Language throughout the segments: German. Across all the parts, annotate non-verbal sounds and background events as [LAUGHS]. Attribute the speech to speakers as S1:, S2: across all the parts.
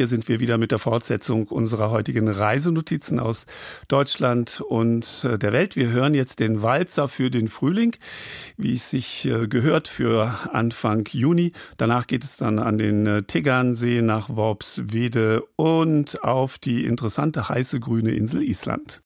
S1: Hier sind wir wieder mit der Fortsetzung unserer heutigen Reisenotizen aus Deutschland und äh, der Welt. Wir hören jetzt den Walzer für den Frühling, wie es sich äh, gehört für Anfang Juni. Danach geht es dann an den äh, Tegernsee nach Worpswede und auf die interessante heiße grüne Insel Island.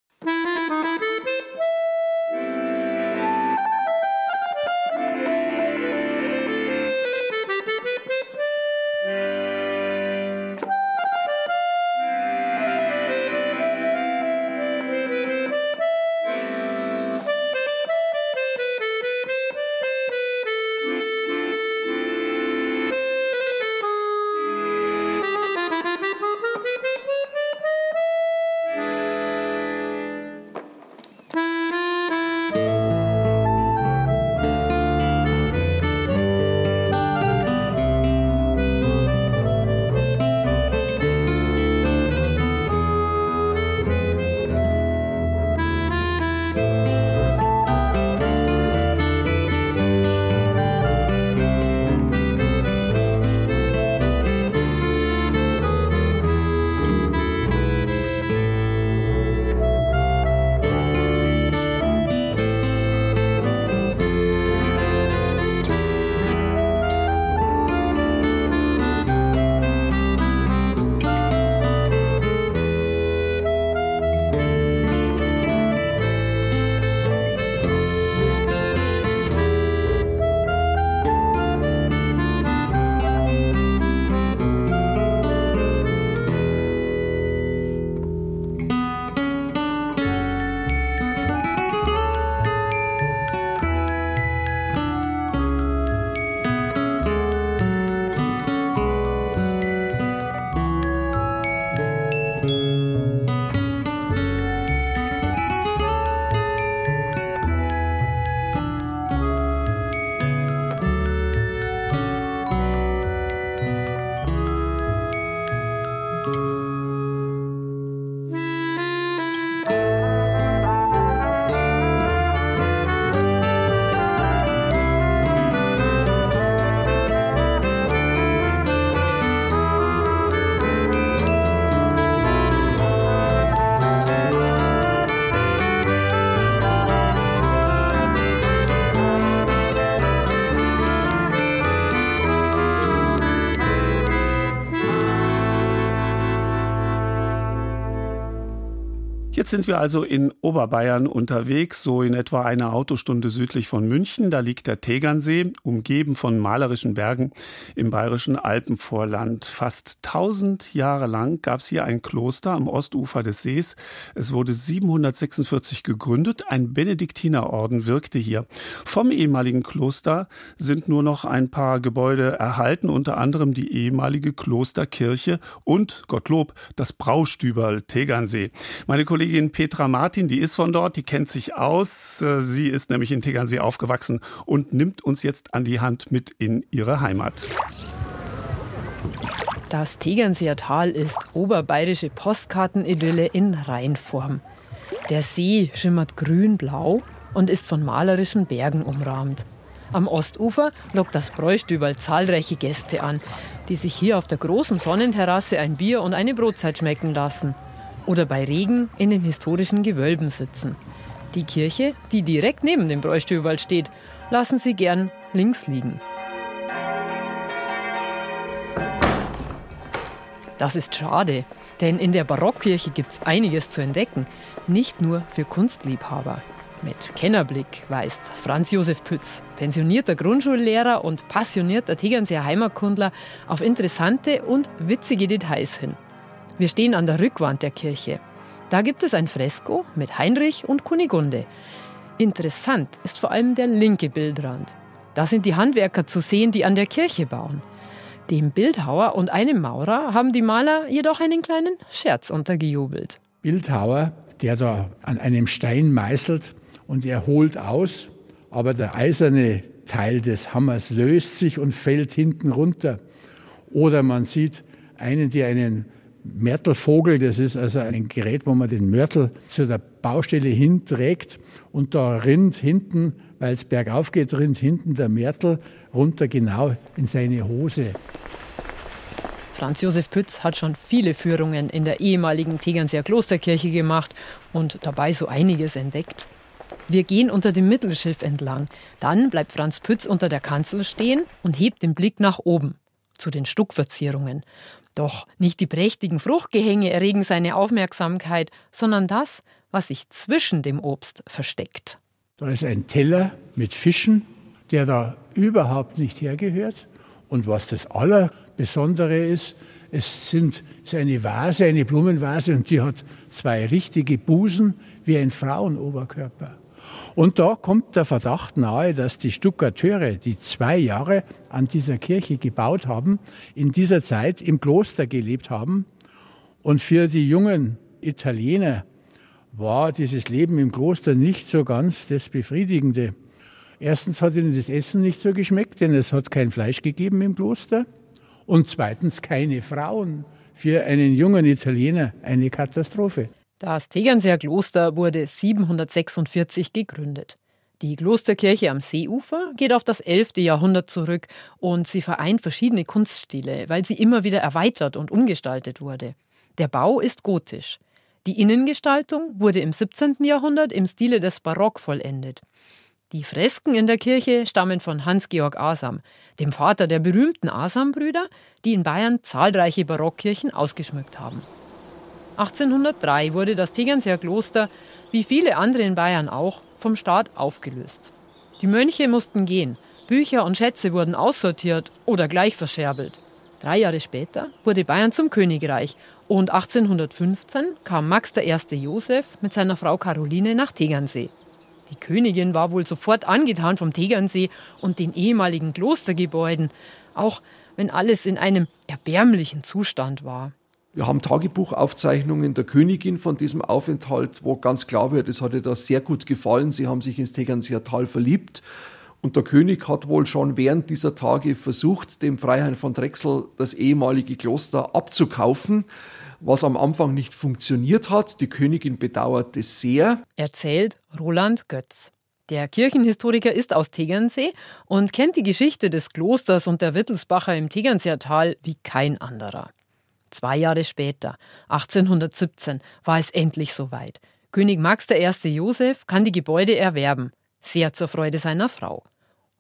S1: Jetzt sind wir also in Oberbayern unterwegs, so in etwa eine Autostunde südlich von München. Da liegt der Tegernsee, umgeben von malerischen Bergen im bayerischen Alpenvorland. Fast 1000 Jahre lang gab es hier ein Kloster am Ostufer des Sees. Es wurde 746 gegründet. Ein Benediktinerorden wirkte hier. Vom ehemaligen Kloster sind nur noch ein paar Gebäude erhalten, unter anderem die ehemalige Klosterkirche und, Gottlob, das Braustüberl Tegernsee. Meine Kollegin Kollegin Petra Martin, die ist von dort, die kennt sich aus. Äh, sie ist nämlich in Tegernsee aufgewachsen und nimmt uns jetzt an die Hand mit in ihre Heimat.
S2: Das Tegernseer Tal ist oberbayerische Postkartenidylle in Reinform. Der See schimmert grün-blau und ist von malerischen Bergen umrahmt. Am Ostufer lockt das Bräustüberl zahlreiche Gäste an, die sich hier auf der großen Sonnenterrasse ein Bier und eine Brotzeit schmecken lassen oder bei Regen in den historischen Gewölben sitzen. Die Kirche, die direkt neben dem Bräustüberl steht, lassen sie gern links liegen. Das ist schade, denn in der Barockkirche gibt es einiges zu entdecken, nicht nur für Kunstliebhaber. Mit Kennerblick weist Franz Josef Pütz, pensionierter Grundschullehrer und passionierter Tegernseer Heimatkundler, auf interessante und witzige Details hin. Wir stehen an der Rückwand der Kirche. Da gibt es ein Fresko mit Heinrich und Kunigunde. Interessant ist vor allem der linke Bildrand. Da sind die Handwerker zu sehen, die an der Kirche bauen. Dem Bildhauer und einem Maurer haben die Maler jedoch einen kleinen Scherz untergejubelt.
S3: Bildhauer, der da an einem Stein meißelt und er holt aus, aber der eiserne Teil des Hammers löst sich und fällt hinten runter. Oder man sieht einen, der einen Mörtelvogel, das ist also ein Gerät, wo man den Mörtel zu der Baustelle hinträgt und da rinnt hinten, weil es bergauf geht, rinnt hinten der Mörtel runter genau in seine Hose.
S2: Franz Josef Pütz hat schon viele Führungen in der ehemaligen Tegernseer Klosterkirche gemacht und dabei so einiges entdeckt. Wir gehen unter dem Mittelschiff entlang. Dann bleibt Franz Pütz unter der Kanzel stehen und hebt den Blick nach oben zu den Stuckverzierungen. Doch nicht die prächtigen Fruchtgehänge erregen seine Aufmerksamkeit, sondern das, was sich zwischen dem Obst versteckt.
S3: Da ist ein Teller mit Fischen, der da überhaupt nicht hergehört. Und was das Allerbesondere ist, es sind, ist eine Vase, eine Blumenvase, und die hat zwei richtige Busen wie ein Frauenoberkörper. Und da kommt der Verdacht nahe, dass die Stuckateure, die zwei Jahre an dieser Kirche gebaut haben, in dieser Zeit im Kloster gelebt haben. Und für die jungen Italiener war dieses Leben im Kloster nicht so ganz das Befriedigende. Erstens hat ihnen das Essen nicht so geschmeckt, denn es hat kein Fleisch gegeben im Kloster. Und zweitens keine Frauen. Für einen jungen Italiener eine Katastrophe.
S2: Das Tegernseer Kloster wurde 746 gegründet. Die Klosterkirche am Seeufer geht auf das 11. Jahrhundert zurück und sie vereint verschiedene Kunststile, weil sie immer wieder erweitert und umgestaltet wurde. Der Bau ist gotisch. Die Innengestaltung wurde im 17. Jahrhundert im Stile des Barock vollendet. Die Fresken in der Kirche stammen von Hans-Georg Asam, dem Vater der berühmten Asam-Brüder, die in Bayern zahlreiche Barockkirchen ausgeschmückt haben. 1803 wurde das Tegernseer Kloster, wie viele andere in Bayern auch, vom Staat aufgelöst. Die Mönche mussten gehen, Bücher und Schätze wurden aussortiert oder gleich verscherbelt. Drei Jahre später wurde Bayern zum Königreich und 1815 kam Max I. Josef mit seiner Frau Caroline nach Tegernsee. Die Königin war wohl sofort angetan vom Tegernsee und den ehemaligen Klostergebäuden, auch wenn alles in einem erbärmlichen Zustand war.
S4: Wir haben Tagebuchaufzeichnungen der Königin von diesem Aufenthalt, wo ganz klar wird, es hat ihr da sehr gut gefallen. Sie haben sich ins Tegernseer Tal verliebt. Und der König hat wohl schon während dieser Tage versucht, dem Freiherrn von Drechsel das ehemalige Kloster abzukaufen, was am Anfang nicht funktioniert hat. Die Königin bedauert es sehr.
S2: Erzählt Roland Götz. Der Kirchenhistoriker ist aus Tegernsee und kennt die Geschichte des Klosters und der Wittelsbacher im Tegernseer Tal wie kein anderer. Zwei Jahre später, 1817, war es endlich soweit. König Max I. Josef kann die Gebäude erwerben, sehr zur Freude seiner Frau.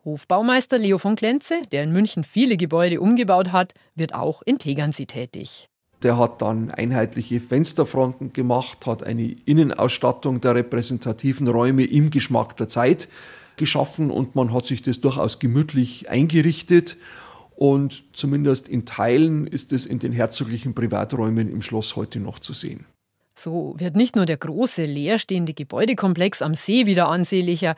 S2: Hofbaumeister Leo von Klenze, der in München viele Gebäude umgebaut hat, wird auch in Tegernsee tätig.
S4: Der hat dann einheitliche Fensterfronten gemacht, hat eine Innenausstattung der repräsentativen Räume im Geschmack der Zeit geschaffen und man hat sich das durchaus gemütlich eingerichtet. Und zumindest in Teilen ist es in den herzoglichen Privaträumen im Schloss heute noch zu sehen.
S2: So wird nicht nur der große leerstehende Gebäudekomplex am See wieder ansehnlicher,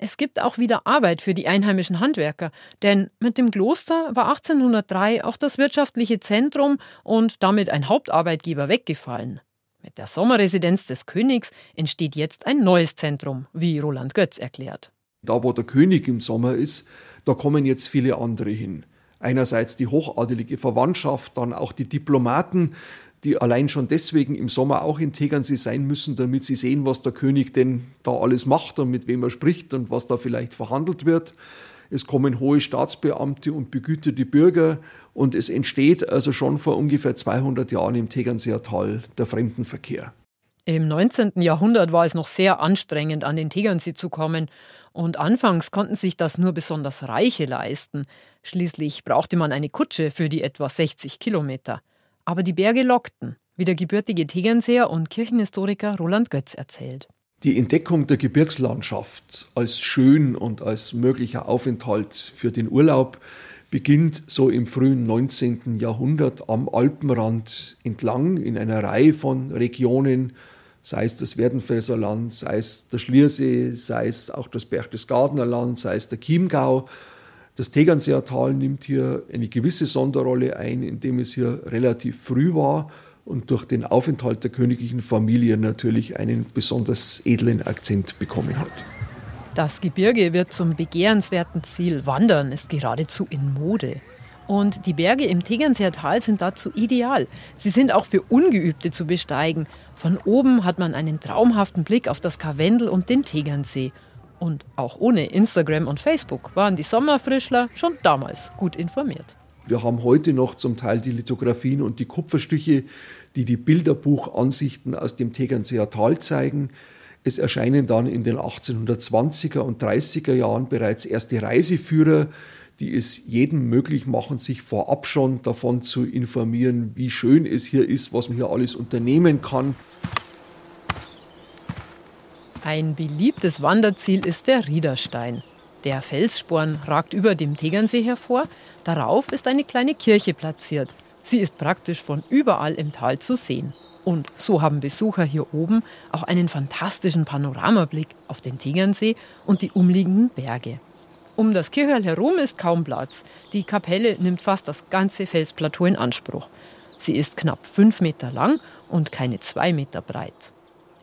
S2: es gibt auch wieder Arbeit für die einheimischen Handwerker, denn mit dem Kloster war 1803 auch das wirtschaftliche Zentrum und damit ein Hauptarbeitgeber weggefallen. Mit der Sommerresidenz des Königs entsteht jetzt ein neues Zentrum, wie Roland Götz erklärt.
S4: Da, wo der König im Sommer ist, da kommen jetzt viele andere hin. Einerseits die hochadelige Verwandtschaft, dann auch die Diplomaten, die allein schon deswegen im Sommer auch in Tegernsee sein müssen, damit sie sehen, was der König denn da alles macht und mit wem er spricht und was da vielleicht verhandelt wird. Es kommen hohe Staatsbeamte und begütete Bürger und es entsteht also schon vor ungefähr 200 Jahren im Tegernseer Tal der Fremdenverkehr.
S2: Im 19. Jahrhundert war es noch sehr anstrengend, an den Tegernsee zu kommen. Und anfangs konnten sich das nur besonders Reiche leisten. Schließlich brauchte man eine Kutsche für die etwa 60 Kilometer. Aber die Berge lockten, wie der gebürtige Tegernseer und Kirchenhistoriker Roland Götz erzählt.
S4: Die Entdeckung der Gebirgslandschaft als schön und als möglicher Aufenthalt für den Urlaub beginnt so im frühen 19. Jahrhundert am Alpenrand entlang in einer Reihe von Regionen, sei es das Werdenfelser sei es der Schliersee, sei es auch das Berchtesgadener Land, sei es der Chiemgau. Das Tegernseer Tal nimmt hier eine gewisse Sonderrolle ein, indem es hier relativ früh war und durch den Aufenthalt der königlichen Familie natürlich einen besonders edlen Akzent bekommen hat.
S2: Das Gebirge wird zum begehrenswerten Ziel. Wandern ist geradezu in Mode. Und die Berge im Tegernseer Tal sind dazu ideal. Sie sind auch für Ungeübte zu besteigen. Von oben hat man einen traumhaften Blick auf das Karwendel und den Tegernsee. Und auch ohne Instagram und Facebook waren die Sommerfrischler schon damals gut informiert.
S4: Wir haben heute noch zum Teil die Lithografien und die Kupferstiche, die die Bilderbuchansichten aus dem Tegernseer Tal zeigen. Es erscheinen dann in den 1820er und 30er Jahren bereits erste Reiseführer, die es jedem möglich machen, sich vorab schon davon zu informieren, wie schön es hier ist, was man hier alles unternehmen kann.
S2: Ein beliebtes Wanderziel ist der Riederstein. Der Felssporn ragt über dem Tegernsee hervor. Darauf ist eine kleine Kirche platziert. Sie ist praktisch von überall im Tal zu sehen. Und so haben Besucher hier oben auch einen fantastischen Panoramablick auf den Tegernsee und die umliegenden Berge. Um das Kirchhörl herum ist kaum Platz. Die Kapelle nimmt fast das ganze Felsplateau in Anspruch. Sie ist knapp fünf Meter lang und keine zwei Meter breit.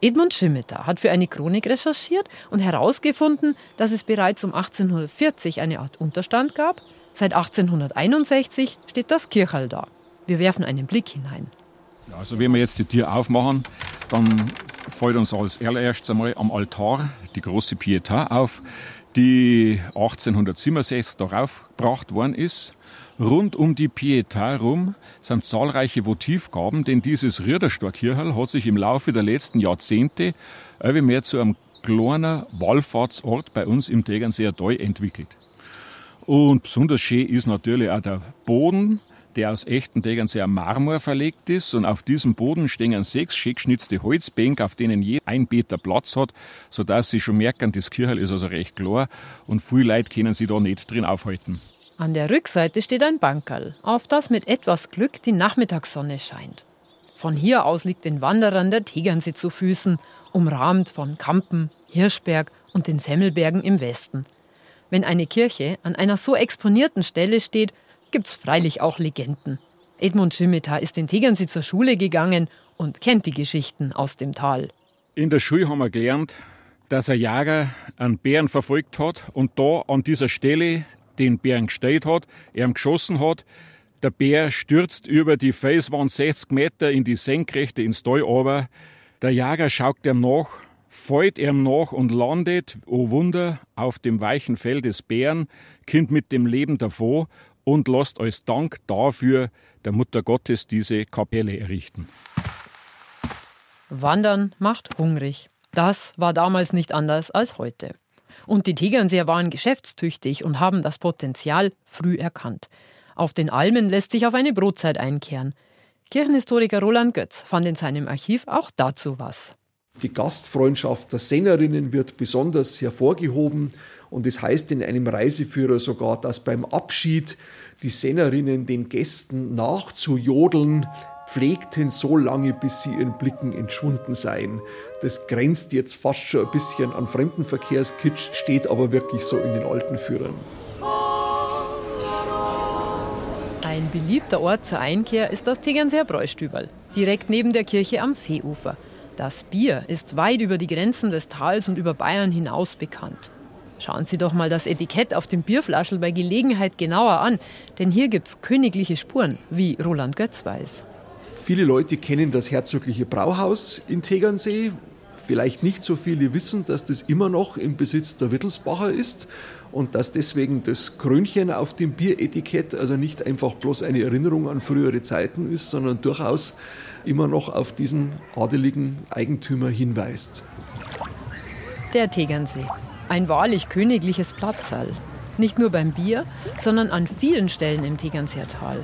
S2: Edmund Schimmeter hat für eine Chronik recherchiert und herausgefunden, dass es bereits um 1840 eine Art Unterstand gab. Seit 1861 steht das Kirchhall da. Wir werfen einen Blick hinein.
S5: Also wenn wir jetzt die Tür aufmachen, dann fällt uns als allererstes einmal am Altar die große Pietà auf, die 1867 darauf gebracht worden ist. Rund um die Pietà herum sind zahlreiche Votivgaben, denn dieses Riederstorkirchel hat sich im Laufe der letzten Jahrzehnte immer mehr zu einem kleinen Wallfahrtsort bei uns im Tegernseer Tal entwickelt. Und besonders schön ist natürlich auch der Boden, der aus echten Tegernseer Marmor verlegt ist. Und auf diesem Boden stehen sechs schick geschnitzte Holzbänke, auf denen je ein Meter Platz hat, sodass Sie schon merken, das Kirchel ist also recht klar und viele Leute können sich da nicht drin aufhalten.
S2: An der Rückseite steht ein Bankerl, auf das mit etwas Glück die Nachmittagssonne scheint. Von hier aus liegt den Wanderern der Tegernsee zu Füßen, umrahmt von Kampen, Hirschberg und den Semmelbergen im Westen. Wenn eine Kirche an einer so exponierten Stelle steht, gibt's freilich auch Legenden. Edmund Schimmeter ist in Tegernsee zur Schule gegangen und kennt die Geschichten aus dem Tal.
S5: In der Schule haben wir gelernt, dass ein Jäger einen Bären verfolgt hat und da an dieser Stelle den Bären gestellt hat, er geschossen hat. Der Bär stürzt über die Felswand 60 Meter in die Senkrechte ins Tal aber. Der Jäger schaut ihm nach, fällt ihm nach und landet, oh Wunder, auf dem weichen Fell des Bären, Kind mit dem Leben davor und lässt als Dank dafür der Mutter Gottes diese Kapelle errichten.
S2: Wandern macht hungrig. Das war damals nicht anders als heute. Und die Tegernseer waren geschäftstüchtig und haben das Potenzial früh erkannt. Auf den Almen lässt sich auf eine Brotzeit einkehren. Kirchenhistoriker Roland Götz fand in seinem Archiv auch dazu was.
S4: Die Gastfreundschaft der Sängerinnen wird besonders hervorgehoben und es heißt in einem Reiseführer sogar, dass beim Abschied die Sängerinnen den Gästen nachzujodeln pflegten so lange, bis sie ihren Blicken entschwunden seien. Das grenzt jetzt fast schon ein bisschen an Fremdenverkehrskitsch, steht aber wirklich so in den alten Führern.
S2: Ein beliebter Ort zur Einkehr ist das Tegernseer Bräustüberl, direkt neben der Kirche am Seeufer. Das Bier ist weit über die Grenzen des Tals und über Bayern hinaus bekannt. Schauen Sie doch mal das Etikett auf dem Bierflaschel bei Gelegenheit genauer an, denn hier gibt's königliche Spuren, wie Roland Götz weiß.
S4: Viele Leute kennen das herzogliche Brauhaus in Tegernsee. Vielleicht nicht so viele wissen, dass das immer noch im Besitz der Wittelsbacher ist und dass deswegen das Krönchen auf dem Bieretikett also nicht einfach bloß eine Erinnerung an frühere Zeiten ist, sondern durchaus immer noch auf diesen adeligen Eigentümer hinweist.
S2: Der Tegernsee. Ein wahrlich königliches Platzsaal. Nicht nur beim Bier, sondern an vielen Stellen im Tegernseer Tal.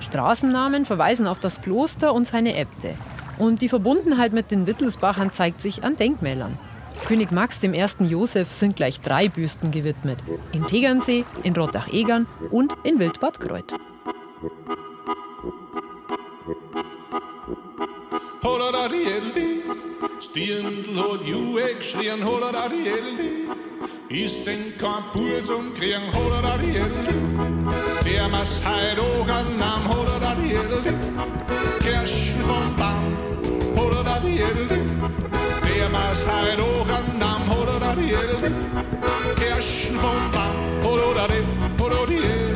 S2: Straßennamen verweisen auf das Kloster und seine Äbte. Und die Verbundenheit mit den Wittelsbachern zeigt sich an Denkmälern. König Max I. Josef sind gleich drei Büsten gewidmet. In Tegernsee, in Rottach-Egern und in Wildbad Kreuth.
S6: Kein Bur zum Kriegen, holla da die Elde. Der muss heut auch an Namen, holla da die Elde. Kirschen vom Baum, holla da die Elde. Der muss heut auch an Namen, holla da die Elde. Kirschen vom Baum, holla da die,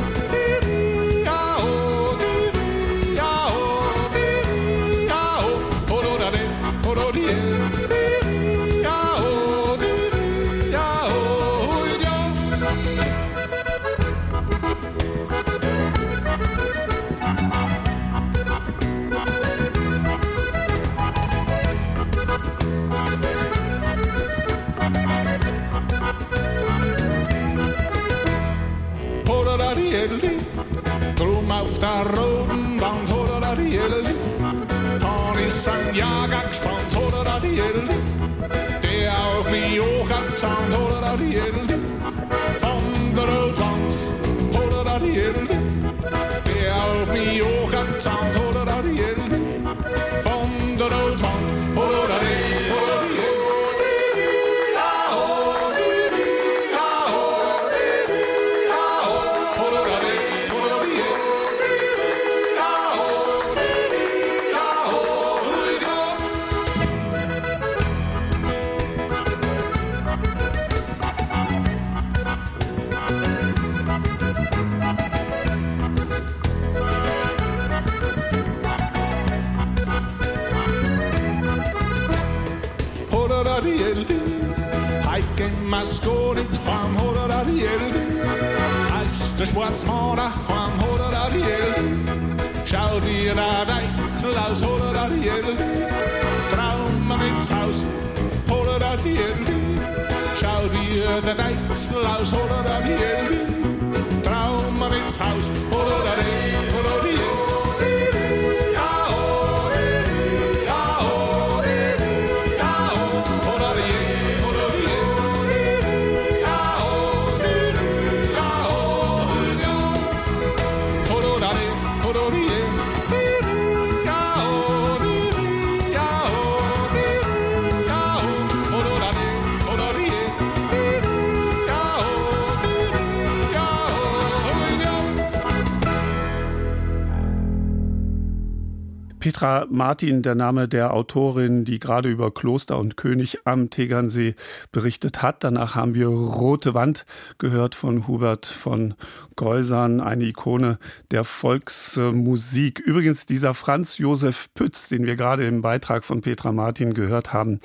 S1: Petra Martin, der Name der Autorin, die gerade über Kloster und König am Tegernsee berichtet hat. Danach haben wir Rote Wand gehört von Hubert von Geusern, eine Ikone der Volksmusik. Übrigens dieser Franz Josef Pütz, den wir gerade im Beitrag von Petra Martin gehört haben,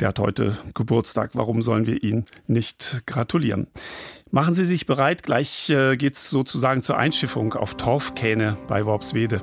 S1: der hat heute Geburtstag. Warum sollen wir ihn nicht gratulieren? Machen Sie sich bereit, gleich äh, geht's sozusagen zur Einschiffung auf Torfkähne bei Worpswede.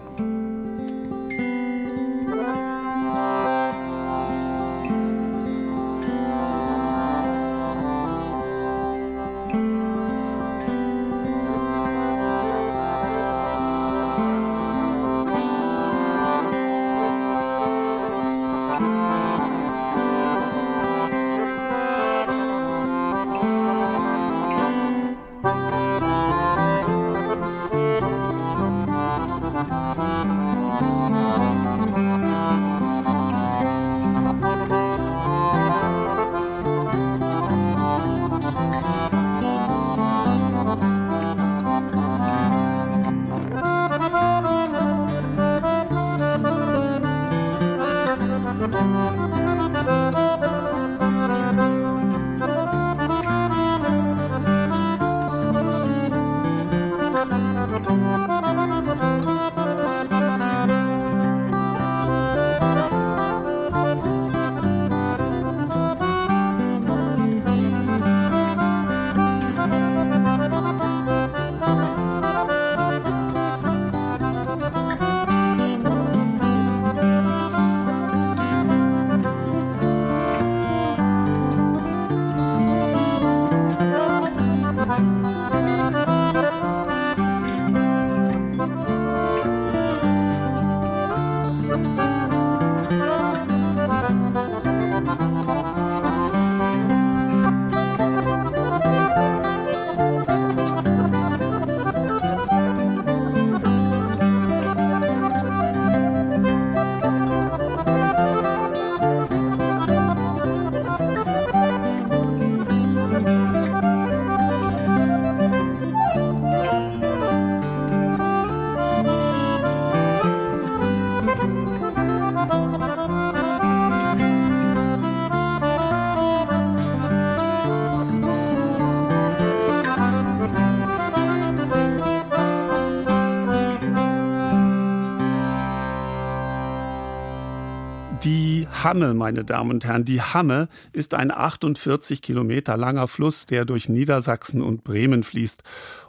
S1: Hamme, meine Damen und Herren, die Hamme ist ein 48 Kilometer langer Fluss, der durch Niedersachsen und Bremen fließt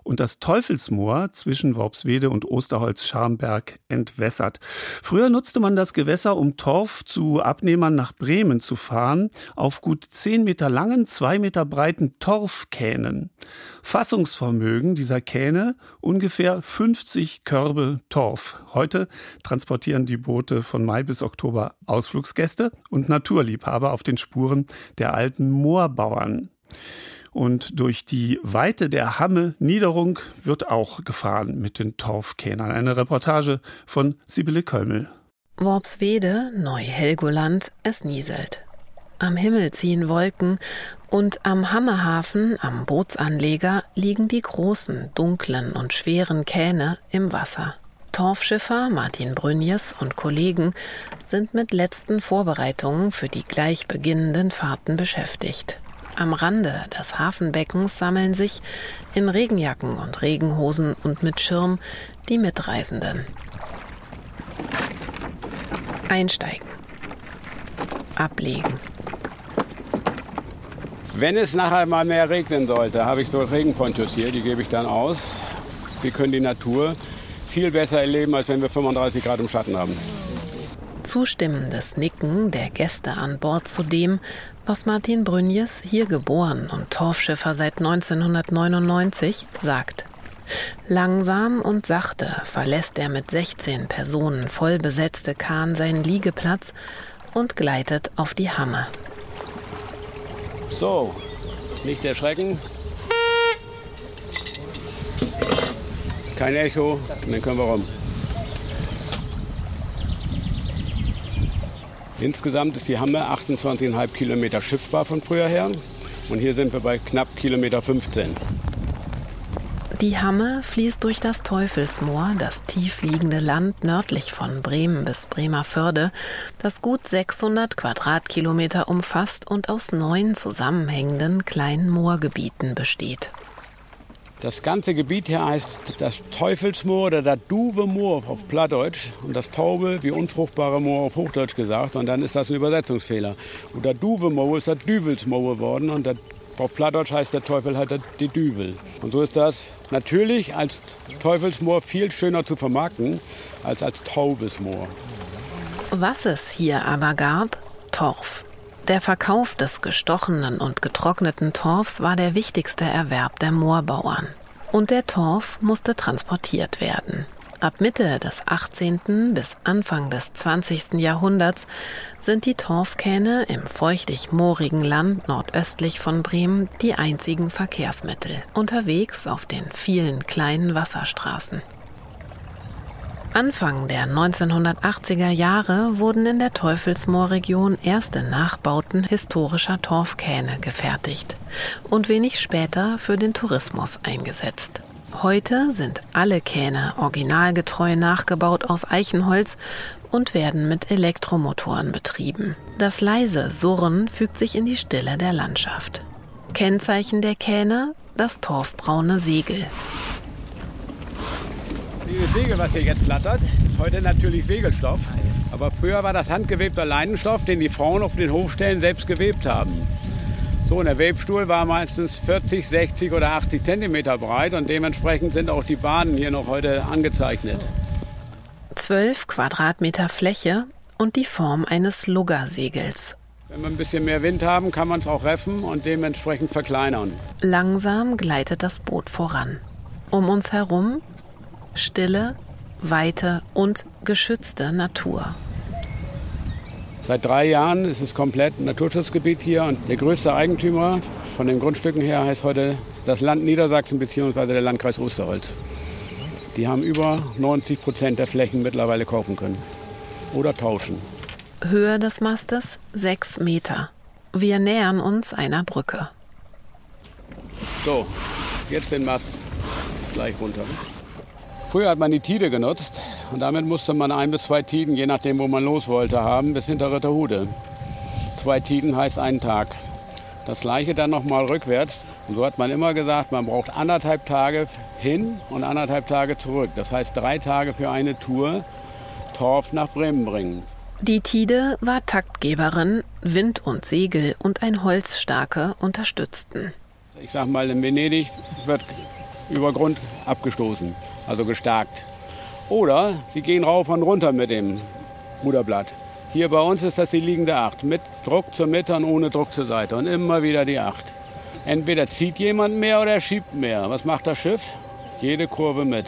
S1: und das Teufelsmoor zwischen Worpswede und Osterholz-Scharmberg entwässert. Früher nutzte man das Gewässer, um Torf zu Abnehmern nach Bremen zu fahren, auf gut zehn Meter langen, zwei Meter breiten Torfkähnen. Fassungsvermögen dieser Kähne ungefähr 50 Körbe Torf. Heute transportieren die Boote von Mai bis Oktober Ausflugsgäste und Naturliebhaber auf den Spuren der alten Moorbauern. Und durch die Weite der Hamme Niederung wird auch gefahren mit den Torfkähnern. Eine Reportage von Sibylle Kömmel.
S7: Worpswede, Neu-Helgoland, es nieselt. Am Himmel ziehen Wolken und am Hammehafen, am Bootsanleger, liegen die großen, dunklen und schweren Kähne im Wasser. Torfschiffer Martin Brünjes und Kollegen sind mit letzten Vorbereitungen für die gleich beginnenden Fahrten beschäftigt. Am Rande des Hafenbeckens sammeln sich in Regenjacken und Regenhosen und mit Schirm die Mitreisenden. Einsteigen. Ablegen.
S8: Wenn es nachher mal mehr regnen sollte, habe ich so Regenponchos hier, die gebe ich dann aus. Die können die Natur viel besser erleben, als wenn wir 35 Grad im Schatten haben.
S7: Zustimmendes Nicken der Gäste an Bord zu dem, was Martin Brünjes, hier geboren und Torfschiffer seit 1999, sagt. Langsam und sachte verlässt er mit 16 Personen voll besetzte Kahn seinen Liegeplatz und gleitet auf die Hamme.
S8: So, nicht erschrecken. Kein Echo, dann können wir rum. Insgesamt ist die Hamme 28,5 Kilometer schiffbar von früher her. Und hier sind wir bei knapp Kilometer 15.
S7: Die Hamme fließt durch das Teufelsmoor, das tiefliegende Land nördlich von Bremen bis Bremerförde, das gut 600 Quadratkilometer umfasst und aus neun zusammenhängenden kleinen Moorgebieten besteht.
S8: Das ganze Gebiet hier heißt das Teufelsmoor oder das Duwe-Moor auf Plattdeutsch und das Taube wie unfruchtbare Moor auf Hochdeutsch gesagt. Und dann ist das ein Übersetzungsfehler. Und das Duwe-Moor ist das Düvelsmoor geworden und das, auf Plattdeutsch heißt der Teufel halt die Düvel. Und so ist das natürlich als Teufelsmoor viel schöner zu vermarkten als als Taubesmoor.
S7: Was es hier aber gab, Torf. Der Verkauf des gestochenen und getrockneten Torfs war der wichtigste Erwerb der Moorbauern. Und der Torf musste transportiert werden. Ab Mitte des 18. bis Anfang des 20. Jahrhunderts sind die Torfkähne im feuchtig-moorigen Land nordöstlich von Bremen die einzigen Verkehrsmittel, unterwegs auf den vielen kleinen Wasserstraßen. Anfang der 1980er Jahre wurden in der Teufelsmoorregion erste Nachbauten historischer Torfkähne gefertigt und wenig später für den Tourismus eingesetzt. Heute sind alle Kähne originalgetreu nachgebaut aus Eichenholz und werden mit Elektromotoren betrieben. Das leise Surren fügt sich in die Stille der Landschaft. Kennzeichen der Kähne das torfbraune Segel.
S8: Dieses Segel, was hier jetzt flattert, ist heute natürlich Segelstoff. Aber früher war das handgewebter Leinenstoff, den die Frauen auf den Hofstellen selbst gewebt haben. So, und der Webstuhl war meistens 40, 60 oder 80 Zentimeter breit und dementsprechend sind auch die Bahnen hier noch heute angezeichnet.
S7: 12 Quadratmeter Fläche und die Form eines Luggersegels.
S8: Wenn wir ein bisschen mehr Wind haben, kann man es auch reffen und dementsprechend verkleinern.
S7: Langsam gleitet das Boot voran. Um uns herum Stille, Weite und geschützte Natur.
S8: Seit drei Jahren ist es komplett ein Naturschutzgebiet hier und der größte Eigentümer von den Grundstücken her heißt heute das Land Niedersachsen bzw. der Landkreis Osterholz. Die haben über 90 Prozent der Flächen mittlerweile kaufen können oder tauschen.
S7: Höhe des Mastes 6 Meter. Wir nähern uns einer Brücke.
S8: So, jetzt den Mast gleich runter. Früher hat man die Tide genutzt und damit musste man ein bis zwei Tiden, je nachdem wo man los wollte, haben bis hinter Ritterhude. Zwei Tiden heißt einen Tag. Das gleiche dann nochmal rückwärts. Und so hat man immer gesagt, man braucht anderthalb Tage hin und anderthalb Tage zurück. Das heißt drei Tage für eine Tour Torf nach Bremen bringen.
S7: Die Tide war Taktgeberin, Wind und Segel und ein Holzstarke unterstützten.
S8: Ich sag mal, in Venedig wird über Grund abgestoßen, also gestarkt. Oder sie gehen rauf und runter mit dem Ruderblatt. Hier bei uns ist das die liegende Acht, mit Druck zur Mitte und ohne Druck zur Seite und immer wieder die Acht. Entweder zieht jemand mehr oder schiebt mehr. Was macht das Schiff? Jede Kurve mit.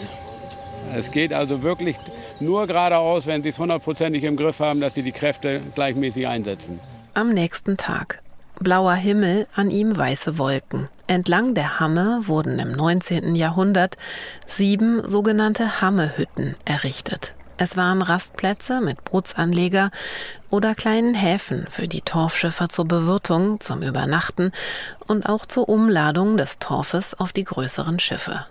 S8: Es geht also wirklich nur geradeaus, wenn sie es hundertprozentig im Griff haben, dass sie die Kräfte gleichmäßig einsetzen.
S7: Am nächsten Tag. Blauer Himmel, an ihm weiße Wolken. Entlang der Hamme wurden im 19. Jahrhundert sieben sogenannte Hammehütten errichtet. Es waren Rastplätze mit Bootsanleger oder kleinen Häfen für die Torfschiffer zur Bewirtung, zum Übernachten und auch zur Umladung des Torfes auf die größeren Schiffe.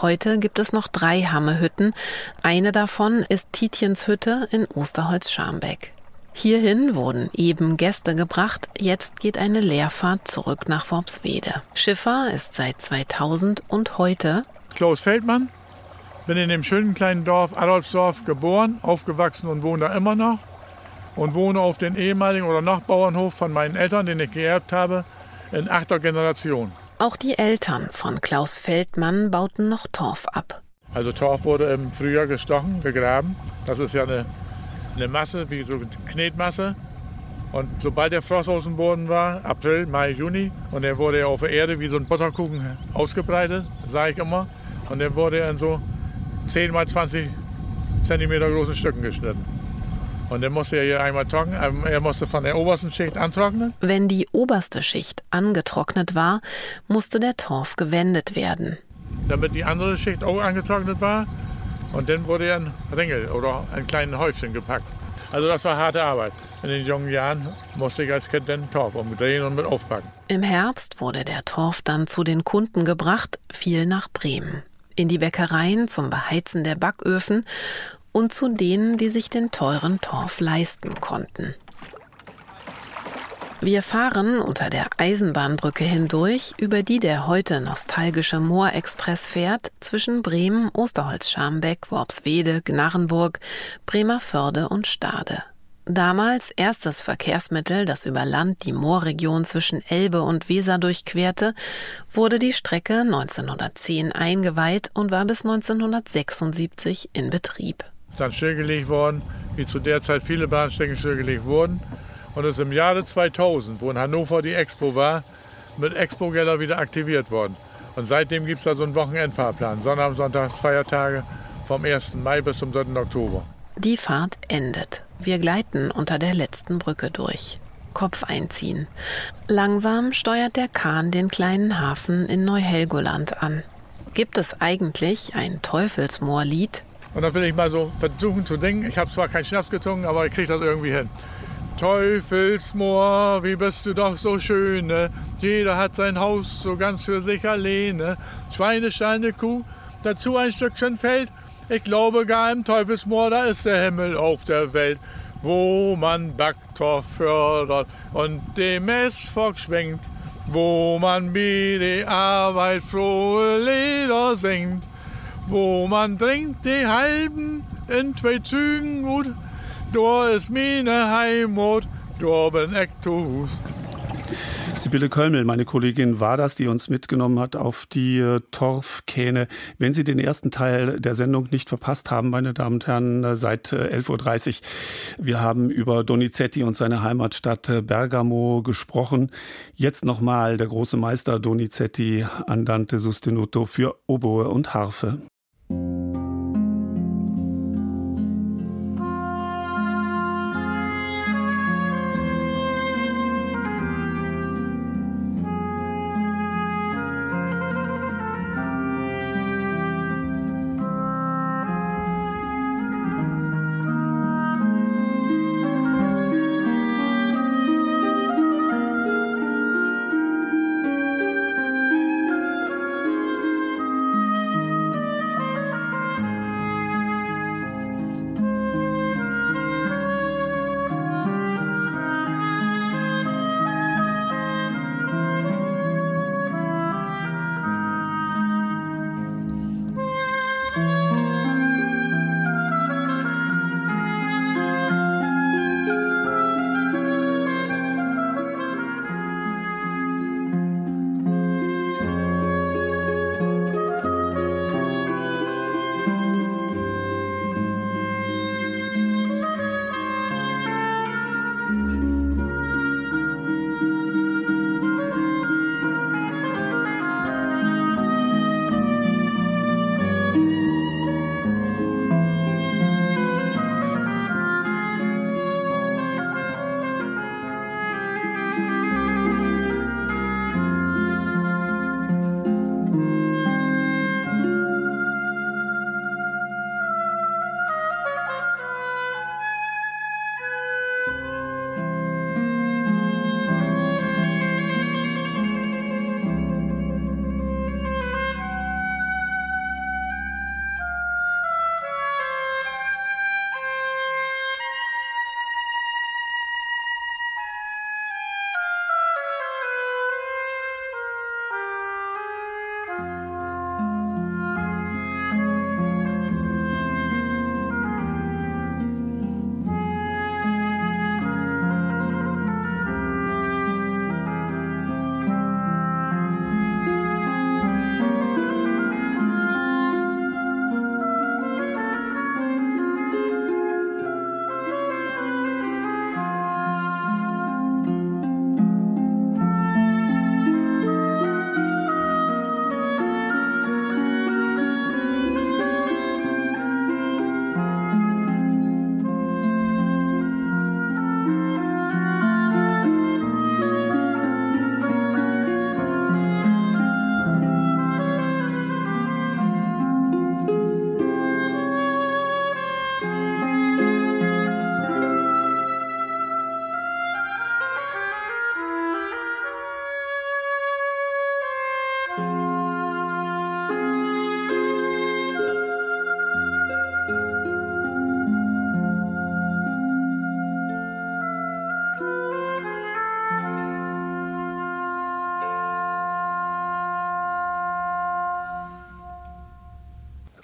S7: Heute gibt es noch drei Hammehütten. Eine davon ist Tietjens Hütte in Osterholz-Scharmbeck. Hierhin wurden eben Gäste gebracht. Jetzt geht eine Leerfahrt zurück nach Worpswede. Schiffer ist seit 2000 und heute
S9: Klaus Feldmann. Bin in dem schönen kleinen Dorf Adolfsdorf geboren, aufgewachsen und wohne da immer noch. Und wohne auf den ehemaligen oder Nachbauernhof von meinen Eltern, den ich geerbt habe, in achter Generation.
S7: Auch die Eltern von Klaus Feldmann bauten noch Torf ab.
S9: Also Torf wurde im Frühjahr gestochen, gegraben. Das ist ja eine, eine Masse, wie so Knetmasse. Und sobald der Frost aus dem Boden war, April, Mai, Juni, und der wurde auf der Erde wie so ein Butterkuchen ausgebreitet, sage ich immer. Und dann wurde er in so 10 mal 20 Zentimeter großen Stücken geschnitten. Und dann musste er hier einmal trocknen. Er musste von der obersten Schicht antrocknen.
S7: Wenn die oberste Schicht angetrocknet war, musste der Torf gewendet werden.
S9: Damit die andere Schicht auch angetrocknet war. Und dann wurde er in Ringel oder ein kleines Häufchen gepackt. Also das war harte Arbeit. In den jungen Jahren musste ich als Kind den Torf umdrehen und mit aufpacken.
S7: Im Herbst wurde der Torf dann zu den Kunden gebracht, viel nach Bremen. In die Bäckereien zum Beheizen der Backöfen und zu denen, die sich den teuren Torf leisten konnten. Wir fahren unter der Eisenbahnbrücke hindurch, über die der heute nostalgische Moorexpress fährt, zwischen Bremen, Osterholz-Scharmbeck, Worpswede, Gnarrenburg, Bremerförde und Stade. Damals erstes Verkehrsmittel, das über Land die Moorregion zwischen Elbe und Weser durchquerte, wurde die Strecke 1910 eingeweiht und war bis 1976 in Betrieb.
S9: Ist dann stillgelegt worden, wie zu der Zeit viele Bahnstrecken stillgelegt wurden. Und ist im Jahre 2000, wo in Hannover die Expo war, mit Expo-Gelder wieder aktiviert worden. Und seitdem gibt es da so einen Wochenendfahrplan. Sonnabend, Sonntag, Feiertage vom 1. Mai bis zum 3. Oktober.
S7: Die Fahrt endet. Wir gleiten unter der letzten Brücke durch. Kopf einziehen. Langsam steuert der Kahn den kleinen Hafen in Neuhelgoland an. Gibt es eigentlich ein Teufelsmoorlied?
S9: Und dann will ich mal so versuchen zu denken. Ich habe zwar keinen Schnaps getrunken, aber ich kriege das irgendwie hin. Teufelsmoor, wie bist du doch so schön. Ne? Jeder hat sein Haus so ganz für sich alleine. Ne? Schweinestall, eine Kuh, dazu ein Stückchen Feld. Ich glaube gar im Teufelsmoor, da ist der Himmel auf der Welt, wo man Backtorf fördert und dem Messfock schwenkt, wo man wie die Arbeit frohe Lieder singt, wo man trinkt die halben in zwei Zügen gut da ist meine Heimat, da bin ich zu.
S1: Sibylle Kölmel, meine Kollegin, war das, die uns mitgenommen hat auf die äh, Torfkähne. Wenn Sie den ersten Teil der Sendung nicht verpasst haben, meine Damen und Herren, äh, seit äh, 11.30 Uhr, wir haben über Donizetti und seine Heimatstadt äh, Bergamo gesprochen. Jetzt nochmal der große Meister Donizetti Andante Sustenuto für Oboe und Harfe.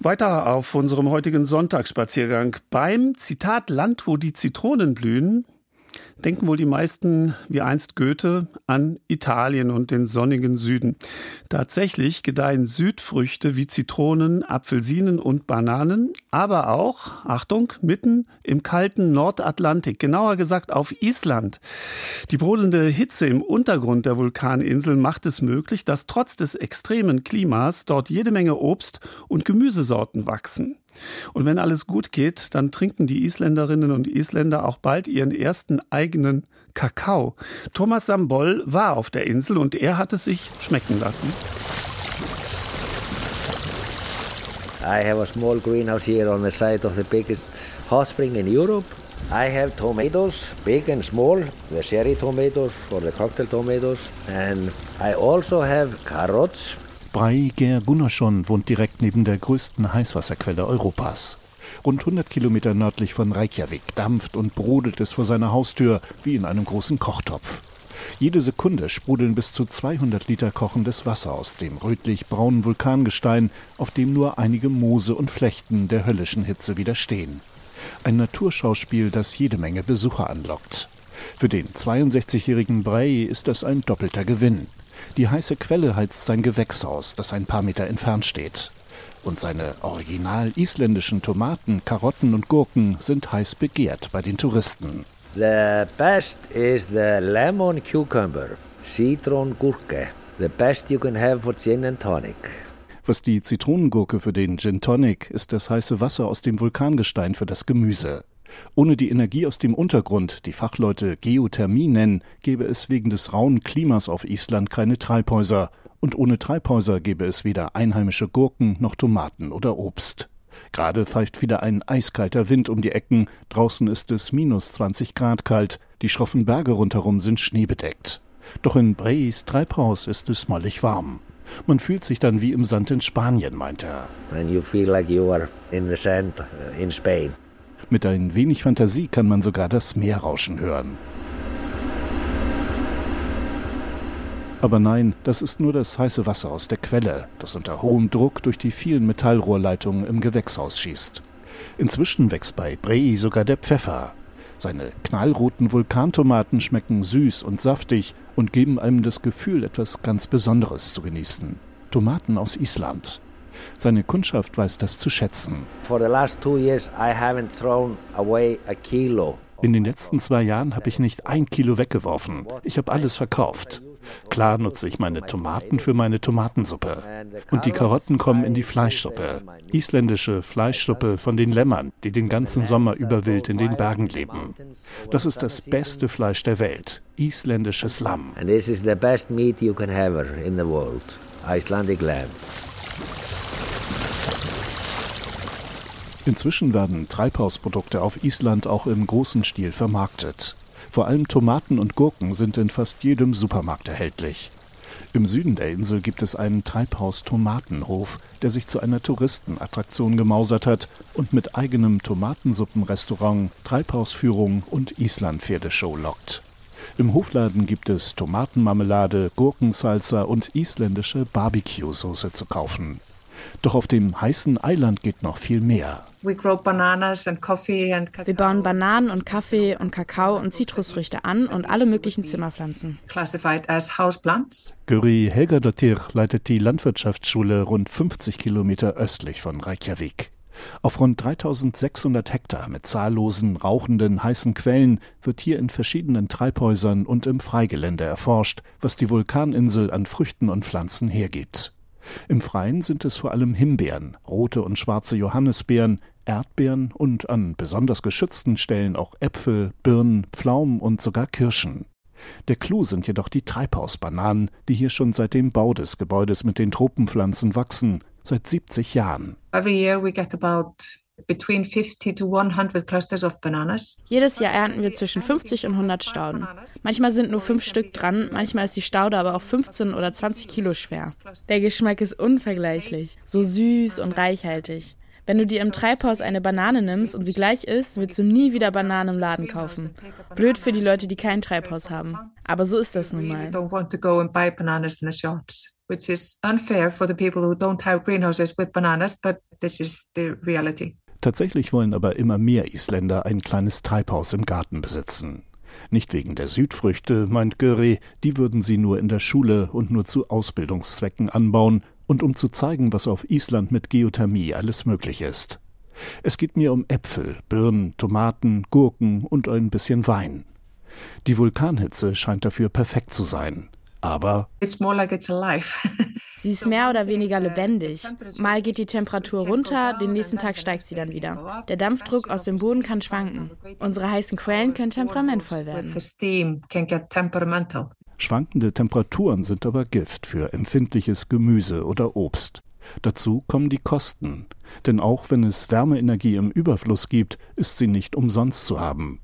S1: Weiter auf unserem heutigen Sonntagsspaziergang. Beim Zitat Land, wo die Zitronen blühen, denken wohl die meisten, wie einst Goethe, an Italien und den sonnigen Süden. Tatsächlich gedeihen Südfrüchte wie Zitronen, Apfelsinen und Bananen, aber auch, Achtung, mitten im kalten Nordatlantik, genauer gesagt auf Island. Die brodelnde Hitze im Untergrund der Vulkaninsel macht es möglich, dass trotz des extremen Klimas dort jede Menge Obst und Gemüsesorten wachsen. Und wenn alles gut geht, dann trinken die Isländerinnen und Isländer auch bald ihren ersten eigenen Kakao. Thomas Sambol war auf der Insel und er hat es sich schmecken lassen.
S10: I have a small greenhouse here on the side of the biggest hot spring in Europe. I have tomatoes, big and small, the cherry tomatoes or the cocktail tomatoes. And I also have carrots,
S11: Breiger Gunnarsson wohnt direkt neben der größten Heißwasserquelle Europas. Rund 100 Kilometer nördlich von Reykjavik dampft und brodelt es vor seiner Haustür wie in einem großen Kochtopf. Jede Sekunde sprudeln bis zu 200 Liter kochendes Wasser aus dem rötlich-braunen Vulkangestein, auf dem nur einige Moose und Flechten der höllischen Hitze widerstehen. Ein Naturschauspiel, das jede Menge Besucher anlockt. Für den 62-jährigen Brey ist das ein doppelter Gewinn. Die heiße Quelle heizt sein Gewächshaus, das ein paar Meter entfernt steht. Und seine original isländischen Tomaten, Karotten und Gurken sind heiß begehrt bei den Touristen.
S10: The best is the lemon cucumber, citron gurke. The best you can have for gin and tonic.
S11: Was die Zitronengurke für den Gin Tonic ist das heiße Wasser aus dem Vulkangestein für das Gemüse. Ohne die Energie aus dem Untergrund, die Fachleute Geothermie nennen, gäbe es wegen des rauen Klimas auf Island keine Treibhäuser. Und ohne Treibhäuser gäbe es weder einheimische Gurken noch Tomaten oder Obst. Gerade pfeift wieder ein eiskalter Wind um die Ecken, draußen ist es minus 20 Grad kalt, die schroffen Berge rundherum sind schneebedeckt. Doch in Breis Treibhaus ist es mollig warm. Man fühlt sich dann wie im Sand in Spanien, meint er.
S10: And you feel like you are sand uh, in Spain.
S11: Mit ein wenig Fantasie kann man sogar das Meer rauschen hören. Aber nein, das ist nur das heiße Wasser aus der Quelle, das unter hohem Druck durch die vielen Metallrohrleitungen im Gewächshaus schießt. Inzwischen wächst bei Brei sogar der Pfeffer. Seine knallroten Vulkantomaten schmecken süß und saftig und geben einem das Gefühl, etwas ganz Besonderes zu genießen. Tomaten aus Island. Seine Kundschaft weiß das zu schätzen.
S10: For the last two years, I haven't thrown away a kilo.
S11: In den letzten zwei Jahren habe ich nicht ein Kilo weggeworfen. Ich habe alles verkauft. Klar nutze ich meine Tomaten für meine Tomatensuppe. Und die Karotten kommen in die Fleischsuppe. Isländische Fleischsuppe von den Lämmern, die den ganzen Sommer über wild in den Bergen leben. Das ist das beste Fleisch der Welt. Isländisches Lamm.
S10: And this is the best meat you can have in the world. Icelandic lamb.
S11: Inzwischen werden Treibhausprodukte auf Island auch im großen Stil vermarktet. Vor allem Tomaten und Gurken sind in fast jedem Supermarkt erhältlich. Im Süden der Insel gibt es einen Treibhaus-Tomatenhof, der sich zu einer Touristenattraktion gemausert hat und mit eigenem Tomatensuppenrestaurant, Treibhausführung und Island-Pferdeshow lockt. Im Hofladen gibt es Tomatenmarmelade, Gurkensalsa und isländische Barbecue-Soße zu kaufen. Doch auf dem heißen Eiland geht noch viel mehr.
S12: Wir bauen Bananen und Kaffee und Kakao und Zitrusfrüchte an und alle möglichen Zimmerpflanzen.
S11: Göri Helgadottir leitet die Landwirtschaftsschule rund 50 Kilometer östlich von Reykjavik. Auf rund 3600 Hektar mit zahllosen, rauchenden, heißen Quellen wird hier in verschiedenen Treibhäusern und im Freigelände erforscht, was die Vulkaninsel an Früchten und Pflanzen hergibt. Im Freien sind es vor allem Himbeeren, rote und schwarze Johannisbeeren, Erdbeeren und an besonders geschützten Stellen auch Äpfel, Birnen, Pflaumen und sogar Kirschen. Der Clou sind jedoch die Treibhausbananen, die hier schon seit dem Bau des Gebäudes mit den Tropenpflanzen wachsen, seit 70 Jahren.
S12: Every year we get about jedes Jahr ernten wir zwischen 50 und 100 Stauden. Manchmal sind nur fünf Stück dran, manchmal ist die Staude aber auch 15 oder 20 Kilo schwer. Der Geschmack ist unvergleichlich, so süß und reichhaltig. Wenn du dir im Treibhaus eine Banane nimmst und sie gleich isst, willst du nie wieder Bananen im Laden kaufen. Blöd für die Leute, die kein Treibhaus haben. Aber so ist das nun mal. Which is unfair for the people who don't have greenhouses with bananas, but this is the reality.
S11: Tatsächlich wollen aber immer mehr Isländer ein kleines Treibhaus im Garten besitzen. Nicht wegen der Südfrüchte, meint Göre, die würden sie nur in der Schule und nur zu Ausbildungszwecken anbauen und um zu zeigen, was auf Island mit Geothermie alles möglich ist. Es geht mir um Äpfel, Birnen, Tomaten, Gurken und ein bisschen Wein. Die Vulkanhitze scheint dafür perfekt zu sein. Aber [LAUGHS]
S12: Sie ist mehr oder weniger lebendig. Mal geht die Temperatur runter, den nächsten Tag steigt sie dann wieder. Der Dampfdruck aus dem Boden kann schwanken. Unsere heißen Quellen können temperamentvoll werden.
S11: Schwankende Temperaturen sind aber Gift für empfindliches Gemüse oder Obst. Dazu kommen die Kosten. Denn auch wenn es Wärmeenergie im Überfluss gibt, ist sie nicht umsonst zu haben.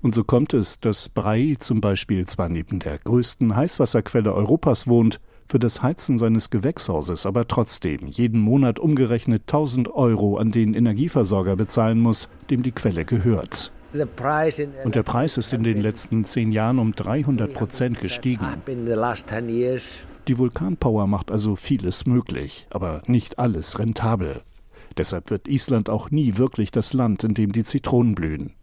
S11: Und so kommt es, dass Brei zum Beispiel zwar neben der größten Heißwasserquelle Europas wohnt, für das Heizen seines Gewächshauses aber trotzdem jeden Monat umgerechnet 1000 Euro an den Energieversorger bezahlen muss, dem die Quelle gehört. Und der Preis ist in den letzten zehn Jahren um 300 Prozent gestiegen. Die Vulkanpower macht also vieles möglich, aber nicht alles rentabel.
S13: Deshalb wird Island auch nie wirklich das Land, in dem die Zitronen blühen.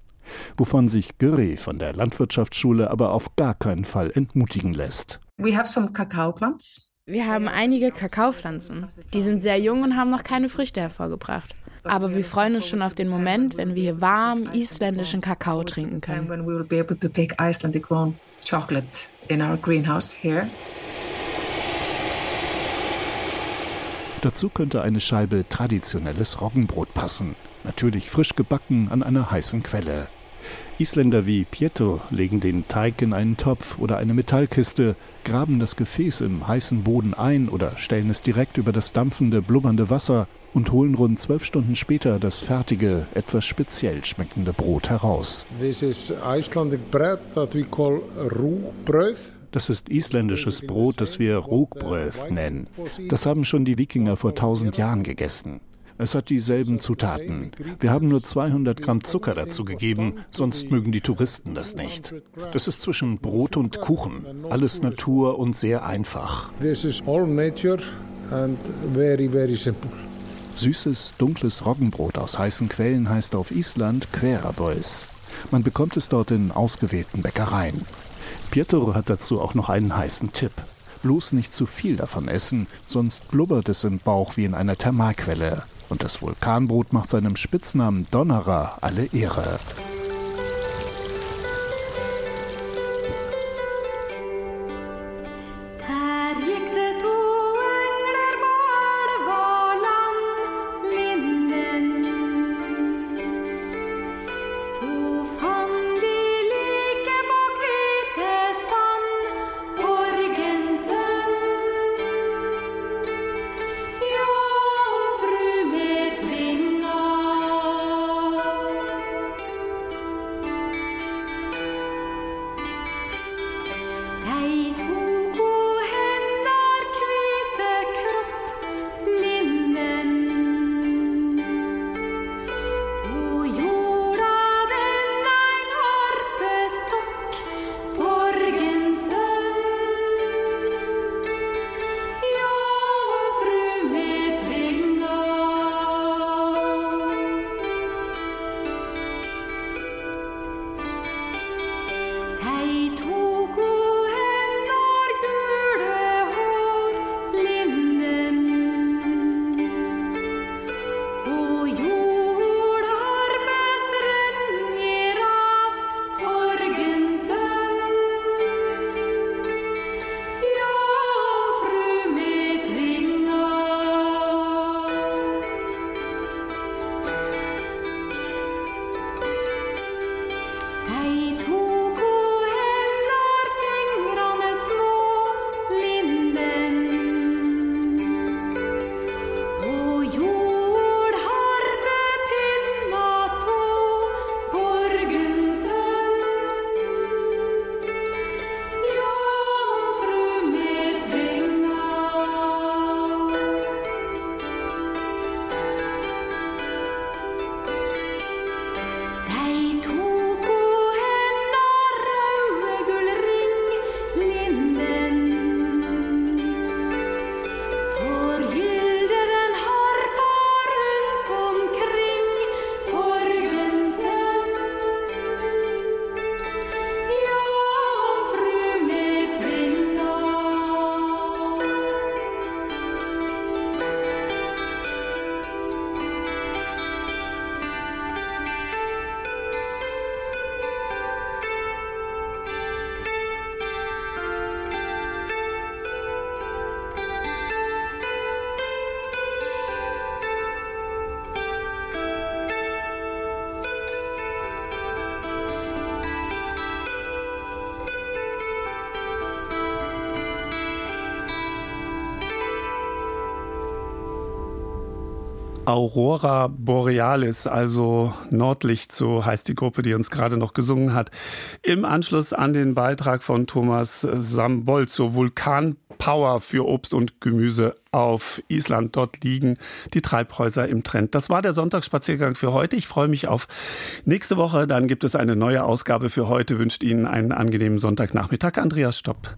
S13: Wovon sich Gyri von der Landwirtschaftsschule aber auf gar keinen Fall entmutigen lässt.
S14: We have some cacao plants. Wir haben einige Kakaopflanzen. Die sind sehr jung und haben noch keine Früchte hervorgebracht. Aber wir freuen uns schon auf den Moment, wenn wir hier warm isländischen Kakao trinken können.
S12: When we will be able to take Icelandic grown chocolate in our greenhouse here.
S13: Dazu könnte eine Scheibe traditionelles Roggenbrot passen, natürlich frisch gebacken an einer heißen Quelle. Isländer wie Pietro legen den Teig in einen Topf oder eine Metallkiste, graben das Gefäß im heißen Boden ein oder stellen es direkt über das dampfende, blubbernde Wasser und holen rund zwölf Stunden später das fertige, etwas speziell schmeckende Brot heraus.
S15: This is Icelandic bread that we call rúgbrauð.
S13: Das ist isländisches Brot, das wir Rogbröð nennen. Das haben schon die Wikinger vor tausend Jahren gegessen. Es hat dieselben Zutaten. Wir haben nur 200 Gramm Zucker dazu gegeben, sonst mögen die Touristen das nicht. Das ist zwischen Brot und Kuchen. Alles Natur und sehr einfach.
S15: This is all nature and very, very simple.
S13: Süßes, dunkles Roggenbrot aus heißen Quellen heißt auf Island Querabois. Man bekommt es dort in ausgewählten Bäckereien. Pietro hat dazu auch noch einen heißen Tipp. Bloß nicht zu viel davon essen, sonst blubbert es im Bauch wie in einer Thermalquelle. Und das Vulkanbrot macht seinem Spitznamen Donnerer alle Ehre.
S1: Aurora Borealis, also Nordlicht, so heißt die Gruppe, die uns gerade noch gesungen hat. Im Anschluss an den Beitrag von Thomas Sambol zur Vulkanpower für Obst und Gemüse auf Island. Dort liegen die Treibhäuser im Trend. Das war der Sonntagsspaziergang für heute. Ich freue mich auf nächste Woche. Dann gibt es eine neue Ausgabe für heute. Wünscht Ihnen einen angenehmen Sonntagnachmittag. Andreas Stopp.